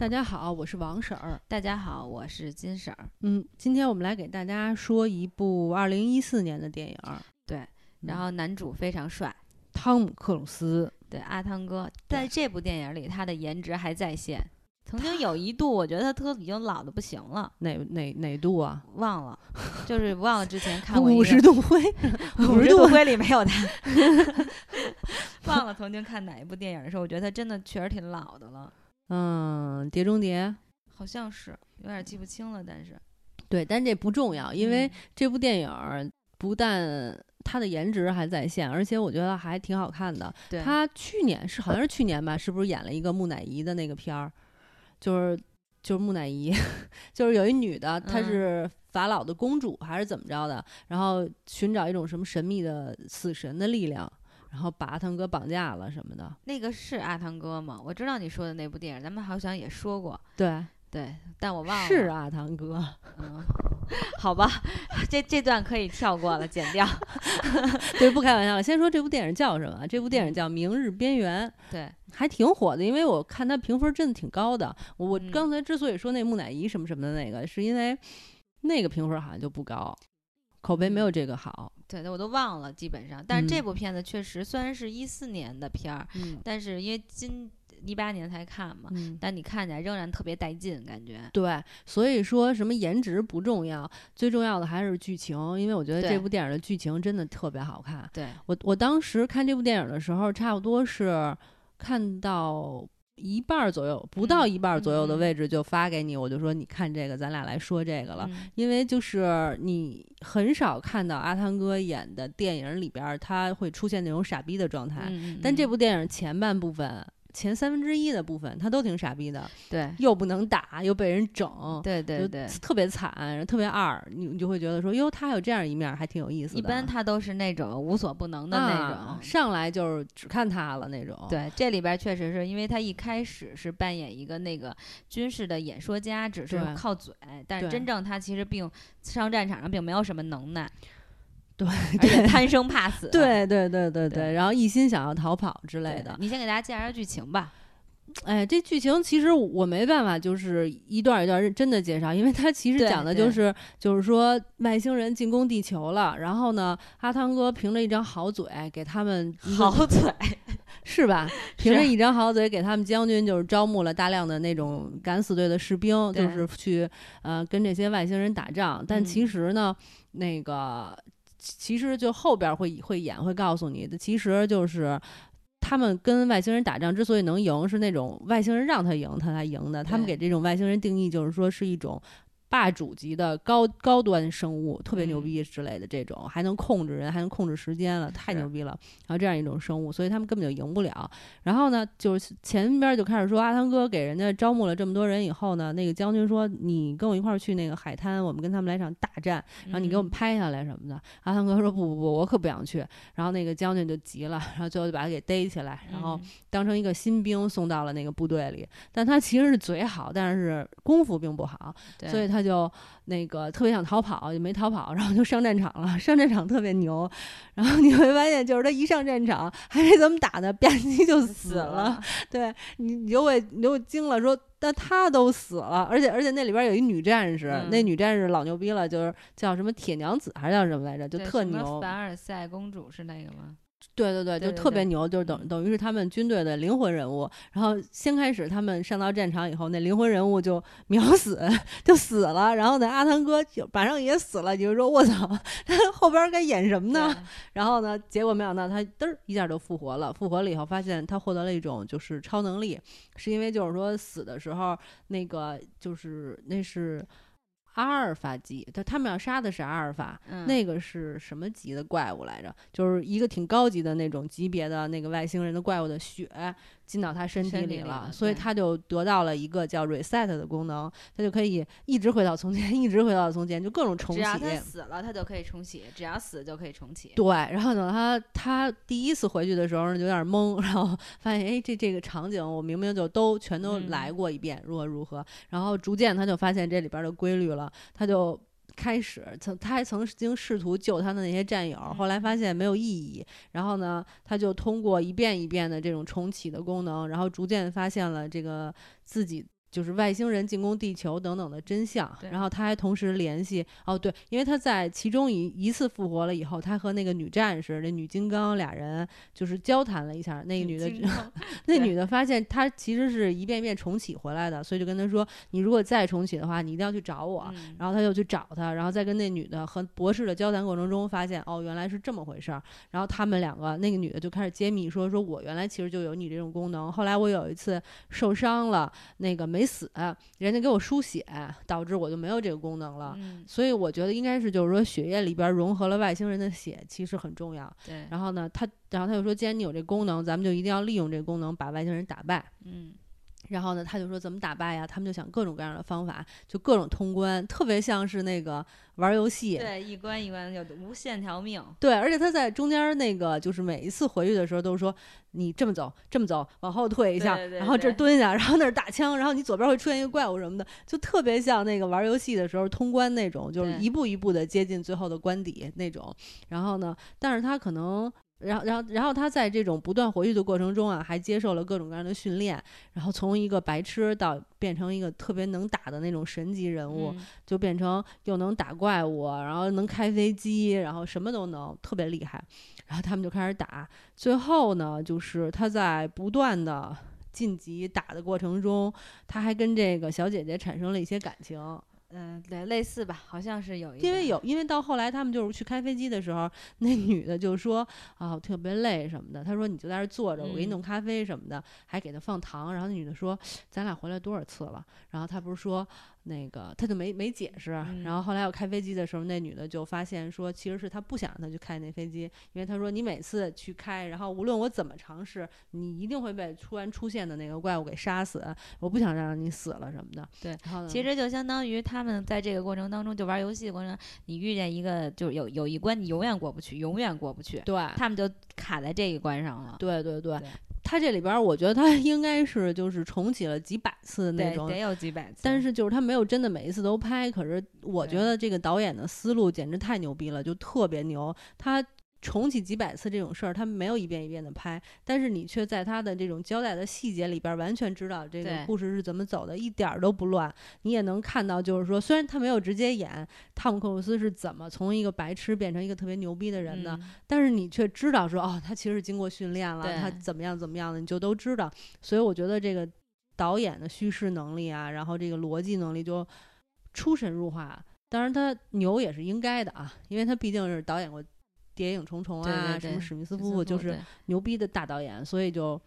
大家好，我是王婶儿。大家好，我是金婶儿。嗯，今天我们来给大家说一部二零一四年的电影，对，然后男主非常帅，汤姆克鲁斯。对，阿汤哥在这部电影里，他的颜值还在线。曾经有一度，我觉得他都已经老的不行了。哪哪哪度啊？忘了，就是忘了之前看过五十度灰，五十度灰里没有他。忘了曾经看哪一部电影的时候，我觉得他真的确实挺老的了。嗯，《碟中谍》好像是有点记不清了，但是对，但这不重要，因为这部电影不但。它的颜值还在线，而且我觉得还挺好看的。他去年是好像是去年吧，是不是演了一个木乃伊的那个片儿？就是就是木乃伊，就是有一女的，她是法老的公主还是怎么着的？然后寻找一种什么神秘的死神的力量，然后把阿汤哥绑架了什么的。那个是阿汤哥吗？我知道你说的那部电影，咱们好像也说过。对。对，但我忘了是阿汤哥，嗯，好吧，这这段可以跳过了，剪掉。对，不开玩笑了。先说这部电影叫什么？这部电影叫《明日边缘》，对，还挺火的，因为我看它评分真的挺高的。我刚才之所以说那木乃伊什么什么的那个，是因为那个评分好像就不高，口碑没有这个好。对，我都忘了，基本上。但是这部片子确实虽然是一四年的片儿，但是因为今。一八年才看嘛，但你看起来仍然特别带劲，感觉。对，所以说什么颜值不重要，最重要的还是剧情，因为我觉得这部电影的剧情真的特别好看。对我，我当时看这部电影的时候，差不多是看到一半左右，不到一半左右的位置就发给你，我就说你看这个，咱俩来说这个了，因为就是你很少看到阿汤哥演的电影里边他会出现那种傻逼的状态，但这部电影前半部分。前三分之一的部分，他都挺傻逼的，对，又不能打，又被人整，对对对，特别惨，特别二，你你就会觉得说，哟，他有这样一面，还挺有意思的。一般他都是那种无所不能的那种，上来就是只看他了那种。对，这里边确实是因为他一开始是扮演一个那个军事的演说家，只是靠嘴，但是真正他其实并上战场上并没有什么能耐。对，对贪生怕死。对对对对对，然后一心想要逃跑之类的。你先给大家介绍下剧情吧。哎，这剧情其实我没办法，就是一段一段认真的介绍，因为它其实讲的就是，就是说外星人进攻地球了，然后呢，阿汤哥凭着一张好嘴给他们好嘴 是吧？凭着一张好嘴给他们将军就是招募了大量的那种敢死队的士兵，就是去呃跟这些外星人打仗。但其实呢，那个。其实就后边会会演会告诉你的，其实就是他们跟外星人打仗之所以能赢，是那种外星人让他赢，他才赢的。他们给这种外星人定义就是说是一种。霸主级的高高端生物，特别牛逼之类的这种，还能控制人，还能控制时间了，太牛逼了。然后这样一种生物，所以他们根本就赢不了。然后呢，就是前边就开始说阿汤哥给人家招募了这么多人以后呢，那个将军说：“你跟我一块儿去那个海滩，我们跟他们来场大战，然后你给我们拍下来什么的。”阿汤哥说：“不不不，我可不想去。”然后那个将军就急了，然后最后就把他给逮起来，然后当成一个新兵送到了那个部队里。但他其实是嘴好，但是功夫并不好，所以他。他就那个特别想逃跑，就没逃跑，然后就上战场了。上战场特别牛，然后你会发现，就是他一上战场还没怎么打呢，吧唧就死了。对你，你就会你就惊了，说但他都死了，而且而且那里边有一女战士，那女战士老牛逼了，就是叫什么铁娘子还是叫什么来着，就特牛。凡尔赛公主是那个吗？对对对，就特别牛，就是等等于是他们军队的灵魂人物。然后先开始他们上到战场以后，那灵魂人物就秒死，就死了。然后呢，阿汤哥就马上也死了。你就说我操，他后边该演什么呢？然后呢，结果没想到他嘚儿一下就复活了。复活了以后，发现他获得了一种就是超能力，是因为就是说死的时候那个就是那是。阿尔法级，他他们要杀的是阿尔法，那个是什么级的怪物来着？就是一个挺高级的那种级别的那个外星人的怪物的血。进到他身体里了，所以他就得到了一个叫 reset 的功能，他就可以一直回到从前，一直回到从前，就各种重启。只要他死了，他就可以重启；只要死就可以重启。对，然后等他他第一次回去的时候有点懵，然后发现哎，这这个场景我明明就都全都来过一遍，如何如何。然后逐渐他就发现这里边的规律了，他就。开始曾他还曾经试图救他的那些战友，后来发现没有意义。然后呢，他就通过一遍一遍的这种重启的功能，然后逐渐发现了这个自己就是外星人进攻地球等等的真相，然后他还同时联系哦，对，因为他在其中一一次复活了以后，他和那个女战士、那女金刚俩人就是交谈了一下，那个女的，那女的发现他其实是一遍遍重启回来的，所以就跟他说：“你如果再重启的话，你一定要去找我。”然后他就去找他，然后再跟那女的和博士的交谈过程中发现，哦，原来是这么回事儿。然后他们两个，那个女的就开始揭秘说：“说我原来其实就有你这种功能，后来我有一次受伤了，那个没。”没死，人家给我输血，导致我就没有这个功能了。所以我觉得应该是，就是说血液里边融合了外星人的血，其实很重要。对。然后呢，他，然后他就说，既然你有这功能，咱们就一定要利用这功能把外星人打败。嗯。然后呢，他就说怎么打败呀？他们就想各种各样的方法，就各种通关，特别像是那个玩游戏。对，一关一关就无限条命。对，而且他在中间那个就是每一次回去的时候都说你这么走，这么走，往后退一下，然后这蹲下，然后那儿打枪，然后你左边会出现一个怪物什么的，就特别像那个玩游戏的时候通关那种，就是一步一步的接近最后的关底那种。然后呢，但是他可能。然后，然后，然后他在这种不断活跃的过程中啊，还接受了各种各样的训练，然后从一个白痴到变成一个特别能打的那种神级人物，就变成又能打怪物，然后能开飞机，然后什么都能，特别厉害。然后他们就开始打，最后呢，就是他在不断的晋级打的过程中，他还跟这个小姐姐产生了一些感情。嗯，对，类似吧，好像是有一。因为有，因为到后来他们就是去开飞机的时候，那女的就说啊，特别累什么的。她说你就在这坐着，我给你弄咖啡什么的，还给她放糖。然后那女的说，咱俩回来多少次了？然后他不是说。那个他就没没解释，然后后来我开飞机的时候，那女的就发现说，其实是他不想让他去开那飞机，因为他说你每次去开，然后无论我怎么尝试，你一定会被突然出现的那个怪物给杀死，我不想让你死了什么的。对，其实就相当于他们在这个过程当中就玩游戏的过程，你遇见一个就是有有一关你永远过不去，永远过不去，对，他们就卡在这一关上了。对对对。他这里边，我觉得他 应该是就是重启了几百次那种，得有几百次。但是就是他没有真的每一次都拍。可是我觉得这个导演的思路简直太牛逼了，就特别牛。他。重启几百次这种事儿，他没有一遍一遍的拍，但是你却在他的这种交代的细节里边，完全知道这个故事是怎么走的，一点儿都不乱。你也能看到，就是说，虽然他没有直接演汤姆·克鲁斯是怎么从一个白痴变成一个特别牛逼的人的，但是你却知道说，哦，他其实是经过训练了，他怎么样怎么样的，你就都知道。所以我觉得这个导演的叙事能力啊，然后这个逻辑能力就出神入化。当然，他牛也是应该的啊，因为他毕竟是导演过。谍影重重啊，什么史密斯夫妇就是牛逼的大导演，所以就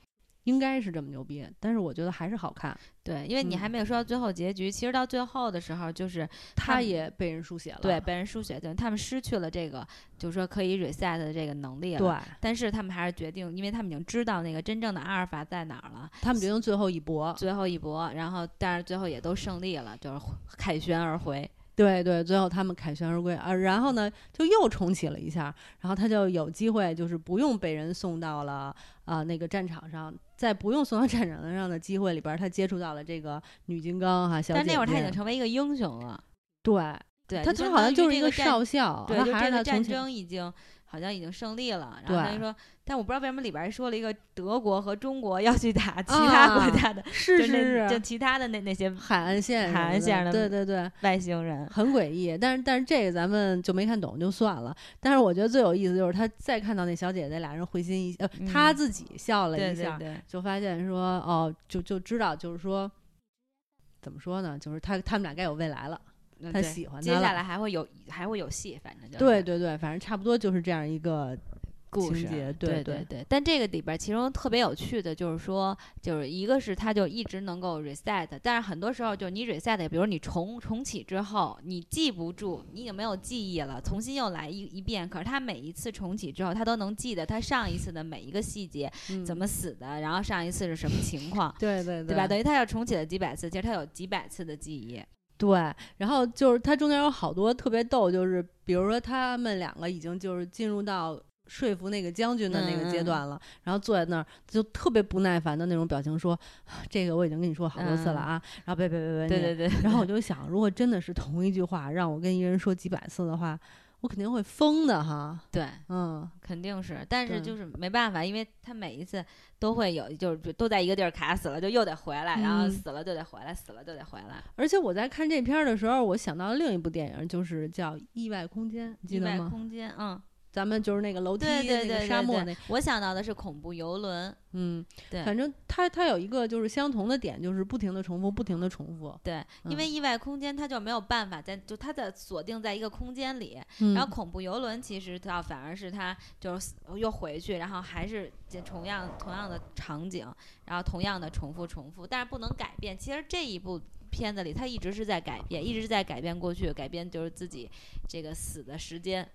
应该是这么牛逼。但是我觉得还是好看。对，因为你还没有说到最后结局，其实到最后的时候，就是他也被人书写了。对，被人输血，对，他们失去了这个，就是说可以 reset 的这个能力了。对。但是他们还是决定，因为他们已经知道那个真正的阿尔法在哪儿了。他们决定最后一搏，最后一搏，然后但是最后也都胜利了，就是凯旋而回。对对，最后他们凯旋而归啊，然后呢，就又重启了一下，然后他就有机会，就是不用被人送到了啊那个战场上，在不用送到战场上的机会里边，他接触到了这个女金刚哈小姐姐。但那会儿他已经成为一个英雄了。对对，他他好像就是一个少校，对，就这个战争已经。好像已经胜利了，然后他就说，但我不知道为什么里边说了一个德国和中国要去打其他国家的，是是是，就其他的那那些海岸线海岸线的，对对对，外星人很诡异，但是但是这个咱们就没看懂就算了。但是我觉得最有意思就是他再看到那小姐姐俩人会心一笑，他自己笑了一下，就发现说哦，就就知道就是说怎么说呢，就是他他们俩该有未来了。他喜欢，接下来还会有还会有戏，反正就对对对，反正差不多就是这样一个故事，对对对。但这个里边其中特别有趣的就是说，就是一个是他就一直能够 reset，但是很多时候就你 reset，比如你重重启之后，你记不住，你已经没有记忆了，重新又来一一遍。可是他每一次重启之后，他都能记得他上一次的每一个细节，怎么死的，然后上一次是什么情况，对对对吧？等于他要重启了几百次，其实他有几百次的记忆。对，然后就是它中间有好多特别逗，就是比如说他们两个已经就是进入到说服那个将军的那个阶段了，然后坐在那儿就特别不耐烦的那种表情说：“这个我已经跟你说好多次了啊。”然后别别别别，对对对。然后我就想，如果真的是同一句话让我跟一个人说几百次的话，我肯定会疯的哈。对，嗯，肯定是，但是就是没办法，因为他每一次都会有，就是都在一个地儿卡死了，就又得回来，然后嗯死了就得回来，死了就得回来。而且我在看这片儿的时候，我想到另一部电影，就是叫《意外空间》，记得吗意外？空间，嗯，咱们就是那个楼梯、对对那个对沙漠那，我想到的是恐怖游轮，嗯，对反正它它有一个就是相同的点，就是不停的重复，不停的重复。对，因为意外空间它就没有办法在，就它的锁定在一个空间里，嗯然后恐怖游轮其实它反而是它就是又回去，然后还是这同样同样的场景，然后同样的重复重复，但是不能改变。其实这一部片子里，它一直是在改变，一直在改变过去，改变就是自己这个死的时间。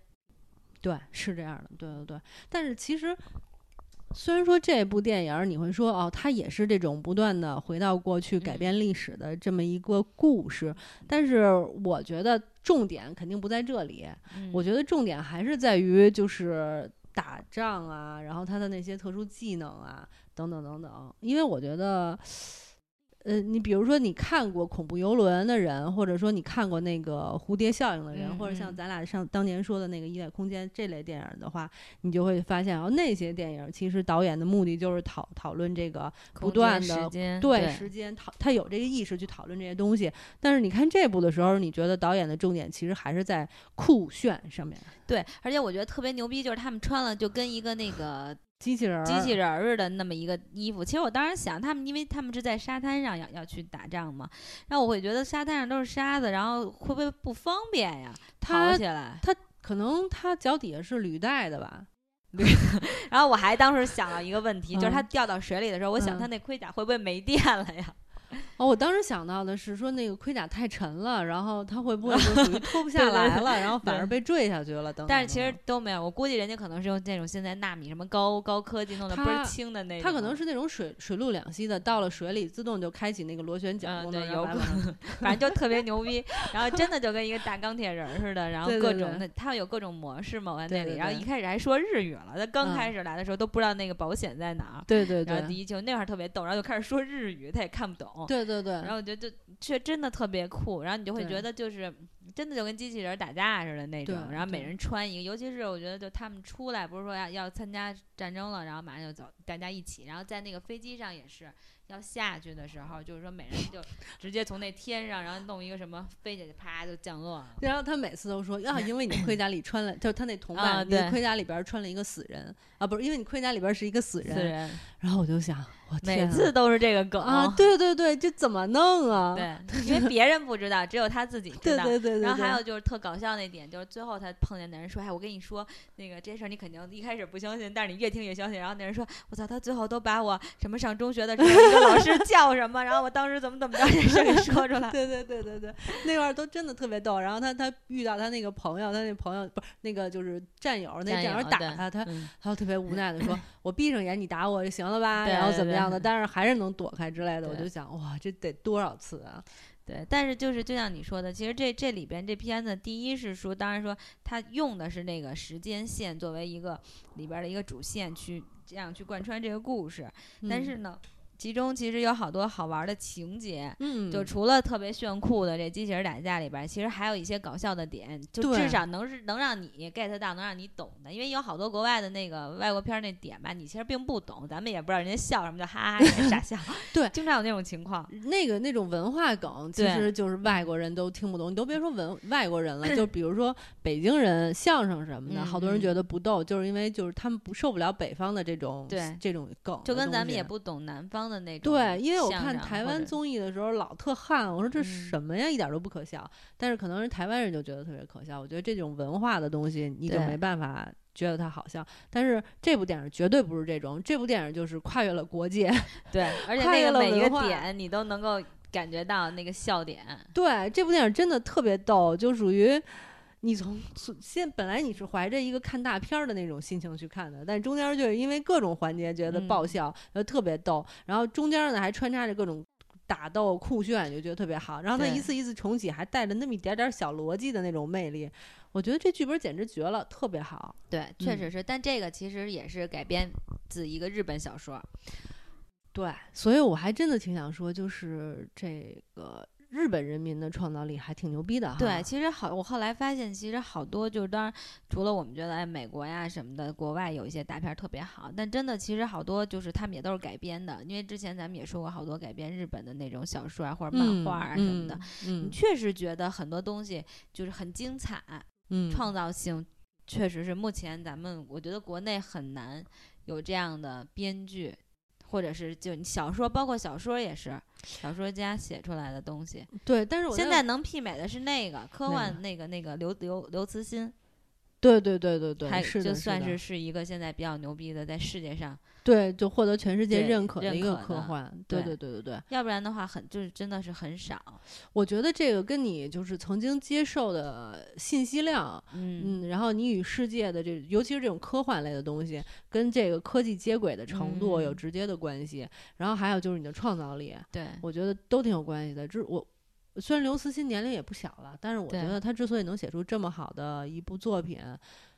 对，是这样的，对对对。但是其实，虽然说这部电影儿你会说哦，它也是这种不断的回到过去改嗯变历史的这么一个故事，但是我觉得重点肯定不在这里。嗯我觉得重点还是在于就是打仗啊，然后他的那些特殊技能啊，等等等等。因为我觉得，呃，你比如说你看过恐怖游轮的人，或者说你看过那个蝴蝶效应的人，嗯或者像嗯咱俩上当年说的那个意外空间这类电影的话，你就会发现哦，那些电影其实导演的目的就是讨讨论这个不断的间对时间讨，他有这个意识去讨论这些东西。但是你看这部的时候，你觉得导演的重点其实还是在酷炫上面，对，而且我觉得特别牛逼，就是他们穿了就跟一个那个机器人儿，机器人儿似的那么一个衣服。其实我当时想，他们因为他们是在沙滩上要要去打仗嘛，然后我会觉得沙滩上都是沙子，然后会不会不方便呀？跑他起来。他可能他脚底下是履带的吧？然后我还当时想到一个问题，就是他嗯掉到水里的时候，我想嗯他那盔甲会不会没电了呀？哦，我当时想到的是说那个盔甲太沉了，然后他会不会就属于脱不 下来了，然后反而被坠下去了？等等。但是其实都没有，我估计人家可能是用那种现在纳米什么高高科技弄的倍儿轻的那种。它可能是那种水水陆两栖的，到了水里自动就开启那个螺旋桨嗯功能，反正就特别牛逼，然后真的就跟一个大钢铁人儿似的，然后各种的，它有各种模式嘛，我在那里，然后一开始还说日语了，他刚嗯开始来的时候都不知道那个保险在哪儿，对对对然后第一就那会儿特别逗，然后就开始说日语，他也看不懂，对对对，然后我觉得就却真的特别酷，然后你就会觉得就是真的就跟机器人打架似的那种，然后每人穿一个，尤其是我觉得就他们出来不是说要要参加战争了，然后马上就走，大家一起，然后在那个飞机上也是要下去的时候，就是说每人就直接从那天上，然后弄一个什么飞起来，啪就降落了。然后他每次都说啊，因为你盔甲里穿了，就是他那同伴，啊你的盔甲里边穿了一个死人啊，不是，因为你盔甲里边是一个死人。死人，然后我就想，我每天啊次都是这个梗啊，对对对，这怎么弄啊？对，因为别人不知道，只有他自己知道。对对对对，然后还有就是特搞笑那点，就是最后他碰见那人说：“哎，我跟你说，那个这事儿你肯定一开始不相信，但是你越听越相信。”然后那人说：“我操，他最后都把我什么上中学的时候一 个老师叫什么，然后我当时怎么怎么着 这事儿给说出来。对对对对对，那块儿都真的特别逗。然后他他遇到他那个朋友，他那朋友不是那个就是战友，那战战友打他，他嗯他就特别无奈的说：“我闭上眼你打我就行了吧？”然后怎么样的，但是还是能躲开之类的。我就想，哇，这得多少次啊？对，但是就是就像你说的，其实这这里边这片子，第一是说，当然说他用的是那个时间线作为一个里边的一个主线去这样去贯穿这个故事，但嗯是呢，其中其实有好多好玩的情节。嗯，就除了特别炫酷的这机器人打架里边，其实还有一些搞笑的点，就至少能是能让你 get 到，能让你懂的。因为有好多国外的那个外国片儿那点吧，你其实并不懂，咱们也不知道人家笑什么，就哈哈哈傻笑。对经常有那种情况。那个那种文化梗，其实就是外国人都听不懂。你都别说文外国人了，就比如说北京人相声什么的，嗯好多人嗯觉得不逗，就是因为就是他们不受不了北方的这种对这种梗，就跟咱们也。不懂南方的那种对，因为我看台湾综艺的时候老特汗，我说这嗯什么呀，一点都不可笑。但是可能是台湾人就觉得特别可笑。我觉得这种文化的东西，你就没办法觉得它好笑。但是这部电影绝对不是这种，这部电影就是跨越了国界。对，而且跨越那个每一个点你都能够感觉到那个笑点。对，这部电影真的特别逗，就属于你从现本来你是怀着一个看大片儿的那种心情去看的，但中间就是因为各种环节觉得爆嗯笑，呃、特别逗，然后中间呢还穿插着各种。打斗酷炫就觉得特别好，然后它一次一次重启，还带着那么一点点小逻辑的那种魅力，我觉得这剧本简直绝了，特别好。对，确嗯实是，但这个其实也是改编自一个日本小说。对，所以我还真的挺想说，就是这个日本人民的创造力还挺牛逼的哈。对，其实好，我后来发现，其实好多就是当然，除了我们觉得哎，美国呀什么的，国外有一些大片特别好，但真的其实好多就是他们也都是改编的，因为之前咱们也说过好多改编日本的那种小说啊或者漫画啊什么的，嗯，确实觉得很多东西就是很精彩，嗯，创造性确实是目前咱们我觉得国内很难有这样的编剧。或者是就小说，包括小说也是小说家写出来的东西。对，但是我现在能媲美的是那个科幻，那个那个刘刘刘慈欣。对对对对对，还就算是是一个现在比较牛逼的，在世界上。对，就获得全世界认可的一个科幻。对对对对对。要不然的话，很就是真的是很少。我觉得这个跟你就是曾经接受的信息量，嗯嗯，然后你与世界的这，尤其是这种科幻类的东西，跟这个科技接轨的程度有直接的关系。然后还有就是你的创造力，对我觉得都挺有关系的。这我。虽然刘慈欣年龄也不小了，但是我觉得他之所以能写出这么好的一部作品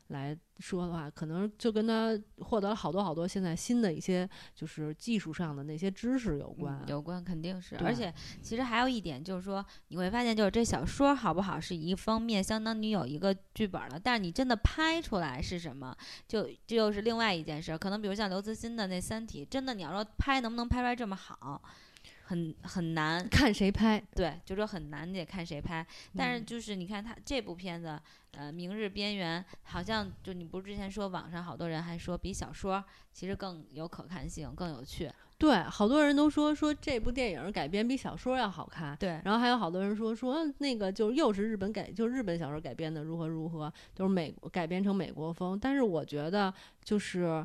来说的话，可能就跟他获得了好多好多现在新的一些就是技术上的那些知识有关。有关肯定是，而且其实还有一点就是说，你会发现就是这小说好不好是一方面，相当于有一个剧本了，但是你真的拍出来是什么，就这又是另外一件事。可能比如像刘慈欣的那《三体》，真的你要说拍能不能拍出来这么好？很很难看谁拍，对，就说很难，你得看谁拍。但是就是你看他这部片子，呃，《明日边缘》，好像就你不是之前说网上好多人还说比小说其实更有可看性，更有趣。对，好多人都说说这部电影改编比小说要好看。对，然后还有好多人说说那个就又是日本改，就日本小说改编的如何如何，就是美改编成美国风。但是我觉得就是。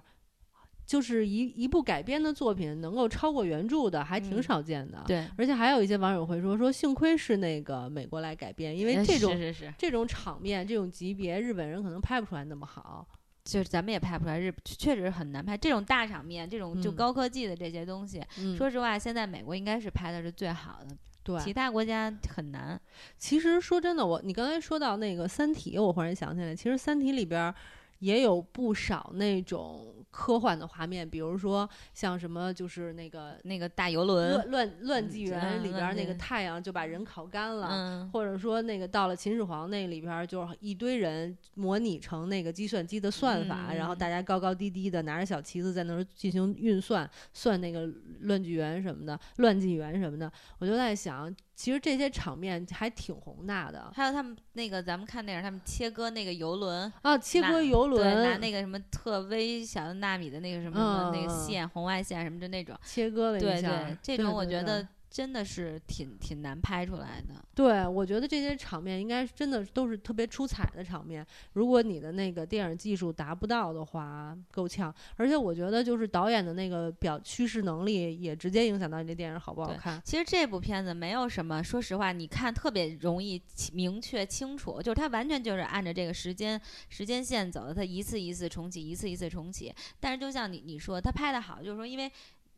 就是一一部改编的作品能够超过原著的，还挺少见的。对，而且还有一些网友会说说，幸亏是那个美国来改编，因为这种是是是这种场面、这种级别，日本人可能拍不出来那么好。就是咱们也拍不出来，日确实很难拍这种大场面，这种就高科技的这些东西。说实话，现在美国应该是拍的是最好的，对，其他国家很难。其实说真的，我你刚才说到那个《三体》，我忽然想起来，其实《三体》里边也有不少那种。科幻的画面，比如说像什么，就是那个那个大游轮乱乱乱纪元里边那个太阳就把人烤干了，或者说那个到了秦始皇那里边，就是一堆人模拟成那个计算机的算法，然后大家高高低低的拿着小旗子在那儿进行运算，算那个乱纪元什么的，乱纪元什么的，我就在想。其实这些场面还挺宏大的，还有他们那个咱们看电影，他们切割那个游轮啊，切割游轮，拿那个什么特微小的纳米的那个什么那个线，红外线什么的那种，切割了一下，对这种我觉得。真的是挺挺难拍出来的。对，我觉得这些场面应该真的都是特别出彩的场面。如果你的那个电影技术达不到的话，够呛。而且我觉得，就是导演的那个表叙事能力也直接影响到你这电影好不好看。其实这部片子没有什么，说实话，你看特别容易明确清楚，就是它完全就是按照这个时间时间线走的，它一次一次重启，一次一次重启。但是就像你你说，它拍的好，就是说因为。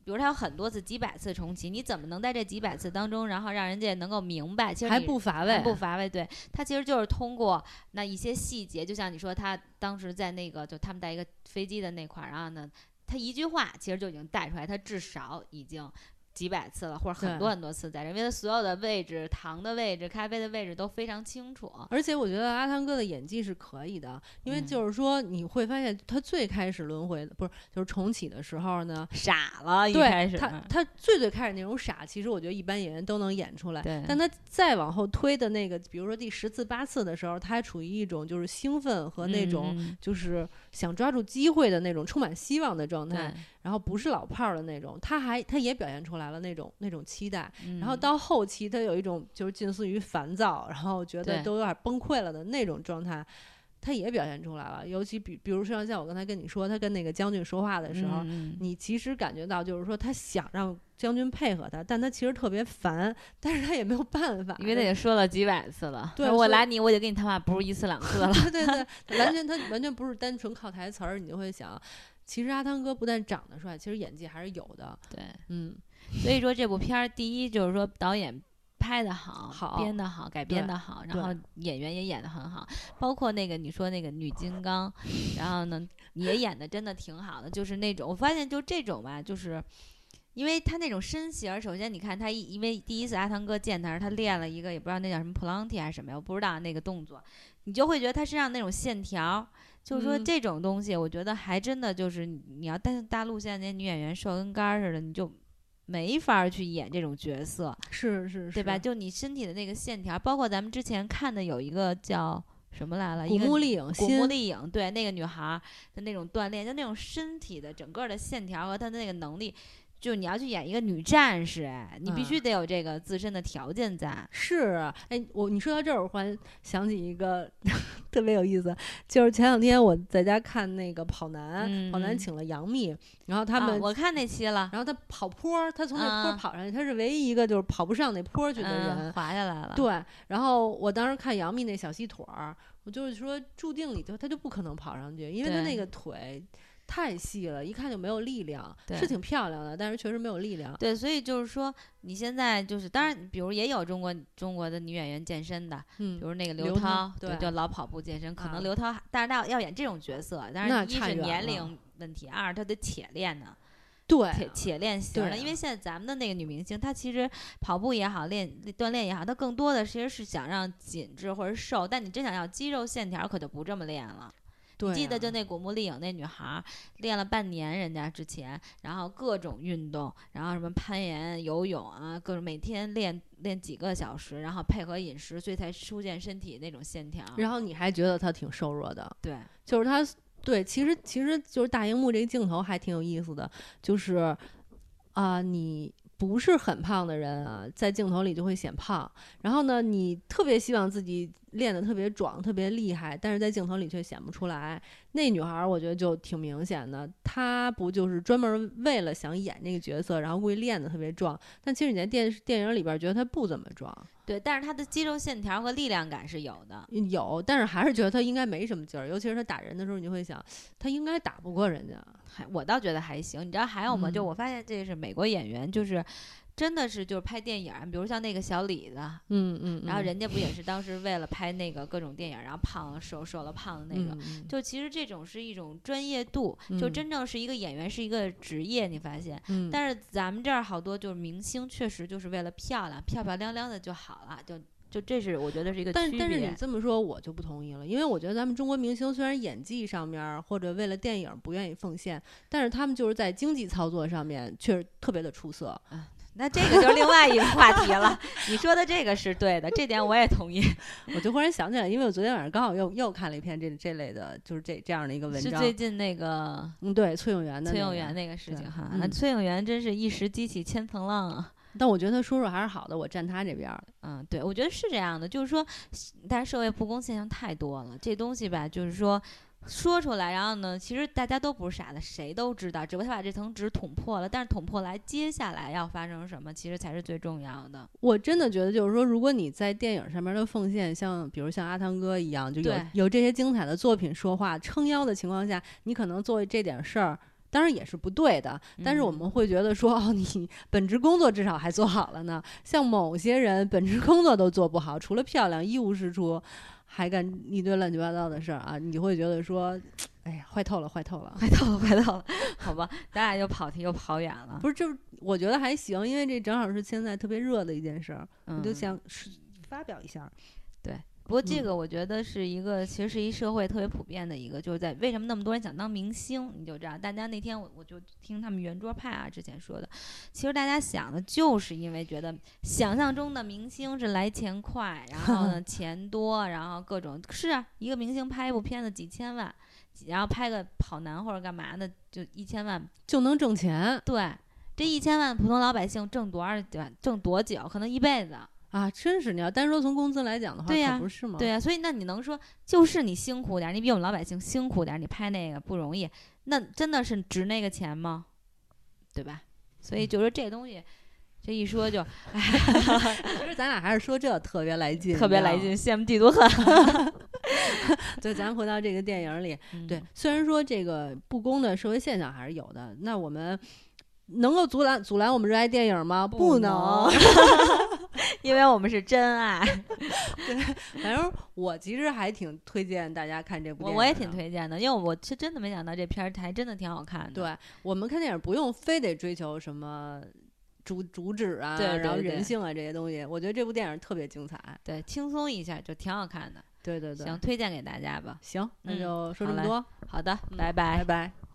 比如他有很多次、几百次重启，你怎么能在这几百次当中，然后让人家能够明白？其实还不乏味，不乏味。对他其实就是通过那一些细节，就像你说，他当时在那个就他们在一个飞机的那块儿，然后呢，他一句话其实就已经带出来，他至少已经。几百次了，或者很多很多次在这，因为他所有的位置、糖的位置、咖啡的位置都非常清楚。而且我觉得阿汤哥的演技是可以的，因为就是说你会发现他最开始轮回不是就是重启的时候呢，傻了。一开始，他他最最开始那种傻，其实我觉得一般演员都能演出来。对，但他再往后推的那个，比如说第十次、八次的时候，他还处于一种就是兴奋和那种就是想抓住机会的那种充满希望的状态。然后不是老炮儿的那种，他还他也表现出来了那种那种期待。然后到后期，他有一种就是近似于烦躁，然后觉得都有点崩溃了的那种状态，他也表现出来了。尤其比比如说像我刚才跟你说，他跟那个将军说话的时候，你其实感觉到就是说他想让将军配合他，但他其实特别烦，但是他也没有办法，因为他也说了几百次了。对我来你，我得跟你谈话，不是一次两次了。对对，完全他完全不是单纯靠台词儿，你就会想。其实阿汤哥不但长得帅，其实演技还是有的。对，嗯，所以说这部片儿，第一就是说导演拍的好，好编的好，改编的好，然后演员也演的很好，包括那个你说那个女金刚，然后呢也演的真的挺好的，就是那种我发现就这种吧，就是因为他那种身形，首先你看他一，因为第一次阿汤哥见他时，他练了一个也不知道那叫什么普朗提还是什么呀，我不知道那个动作，你就会觉得他身上那种线条，就是说这种东西，我觉得还真的就是你要但是大陆现在那些女演员瘦跟杆儿似的，你就没法去演这种角色，是是，对吧？就你身体的那个线条，包括咱们之前看的有一个叫。什么来了？古墓丽影，古墓丽影，对那个女孩的那种锻炼，就那种身体的整个的线条和她的那个能力。就你要去演一个女战士，哎，你必须得有这个自身的条件在。是，哎，我你说到这儿，我忽然想起一个 特别有意思，就是前两天我在家看那个跑男，跑男请了杨幂，然后他们我看那期了，然后他跑坡，他从那坡跑上去，他是唯一一个就是跑不上那坡去的人，滑下来了。对，然后我当时看杨幂那小细腿儿，我就是说注定里头他就不可能跑上去，因为他那个腿。太细了，一看就没有力量，是挺漂亮的，但是确实没有力量。对，所以就是说，你现在就是，当然，比如也有中国中国的女演员健身的，嗯，比如那个刘涛，对，就老跑步健身。可能刘涛，但是她要演这种角色，但是一是年龄问题，二她得铁练呢，对，铁铁练型的。因为现在咱们的那个女明星，她其实跑步也好，练锻炼也好，她更多的其实是想让紧致或者瘦，但你真想要肌肉线条，可就不这么练了。记得就那古墓丽影那女孩，练了半年，人家之前，然后各种运动，然后什么攀岩、游泳啊，各种每天练练几个小时，然后配合饮食，所以才出现身体那种线条。然后你还觉得她挺瘦弱的？对，就是她，对，其实其实就是大荧幕这个镜头还挺有意思的，就是啊，你。不是很胖的人啊，在镜头里就会显胖。然后呢，你特别希望自己练得特别壮、特别厉害，但是在镜头里却显不出来。那女孩我觉得就挺明显的，她不就是专门为了想演那个角色，然后故意练得特别壮？但其实你在电视电影里边觉得她不怎么壮。对，但是她的肌肉线条和力量感是有的。有，但是还是觉得她应该没什么劲儿，尤其是她打人的时候，你就会想，她应该打不过人家。还我倒觉得还行，你知道还有吗？就我发现这是美国演员，就是真的是就是拍电影，比如像那个小李子，嗯嗯，然后人家不也是当时为了拍那个各种电影，然后胖了瘦瘦了胖的那个，就其实这种是一种专业度，就真正是一个演员是一个职业，你发现？但是咱们这儿好多就是明星，确实就是为了漂亮，漂漂亮亮的就好了，就。就这是我觉得是一个但但是你这么说我就不同意了，因为我觉得咱们中国明星虽然演技上面或者为了电影不愿意奉献，但是他们就是在经济操作上面确实特别的出色。那这个就是另外一个话题了。你说的这个是对的，这点我也同意。我就忽然想起来，因为我昨天晚上刚好又又看了一篇这这类的，就是这这样的一个文章。是最近那个嗯，对崔永元的崔永元那个事情哈。那崔永元真是一时激起千层浪啊。但我觉得他说说还是好的，我站他这边儿。嗯，对，我觉得是这样的，就是说，但是社会不公现象太多了，这东西吧，就是说说出来，然后呢，其实大家都不是傻的，谁都知道，只不过他把这层纸捅破了。但是捅破来，接下来要发生什么，其实才是最重要的。我真的觉得，就是说，如果你在电影上面的奉献，像比如像阿汤哥一样，就有有这些精彩的作品说话撑腰的情况下，你可能做这点事儿。当然也是不对的，但是我们会觉得说，哦，你本职工作至少还做好了呢。像某些人本职工作都做不好，除了漂亮一无是处，还干一堆乱七八糟的事儿啊，你会觉得说，哎呀，坏透了，坏透了，坏透了，坏透了。好吧，咱俩又跑题又跑远了。不是，就我觉得还行，因为这正好是现在特别热的一件事儿，我就想发表一下。对。不过这个我觉得是一个，其实是一社会特别普遍的一个，就是在为什么那么多人想当明星，你就知道。大家那天我我就听他们圆桌派啊之前说的，其实大家想的就是因为觉得想象中的明星是来钱快，然后呢 钱多，然后各种是啊，一个明星拍一部片子几千万，然后拍个跑男或者干嘛的就一千万就能挣钱。对，这一千万普通老百姓挣多少挣多久？可能一辈子。啊，真是！你要单说从工资来讲的话，对呀，不是吗？对呀，所以那你能说，就是你辛苦点，你比我们老百姓辛苦点，你拍那个不容易，那真的是值那个钱吗？对吧？所以就说这东西，这一说就，其实咱俩还是说这特别来劲，特别来劲，羡慕嫉妒恨。对，咱回到这个电影里，对，虽然说这个不公的社会现象还是有的，那我们能够阻拦阻拦我们热爱电影吗？不能。因为我们是真爱。对，反正我其实还挺推荐大家看这部。我我也挺推荐的，因为我是真的没想到这片儿还真的挺好看的。对我们看电影不用非得追求什么主主旨啊，然后人性啊这些东西，我觉得这部电影特别精彩。对，轻松一下就挺好看的。对对对，行，推荐给大家吧。行，那就说这么多。好的，拜拜，拜拜。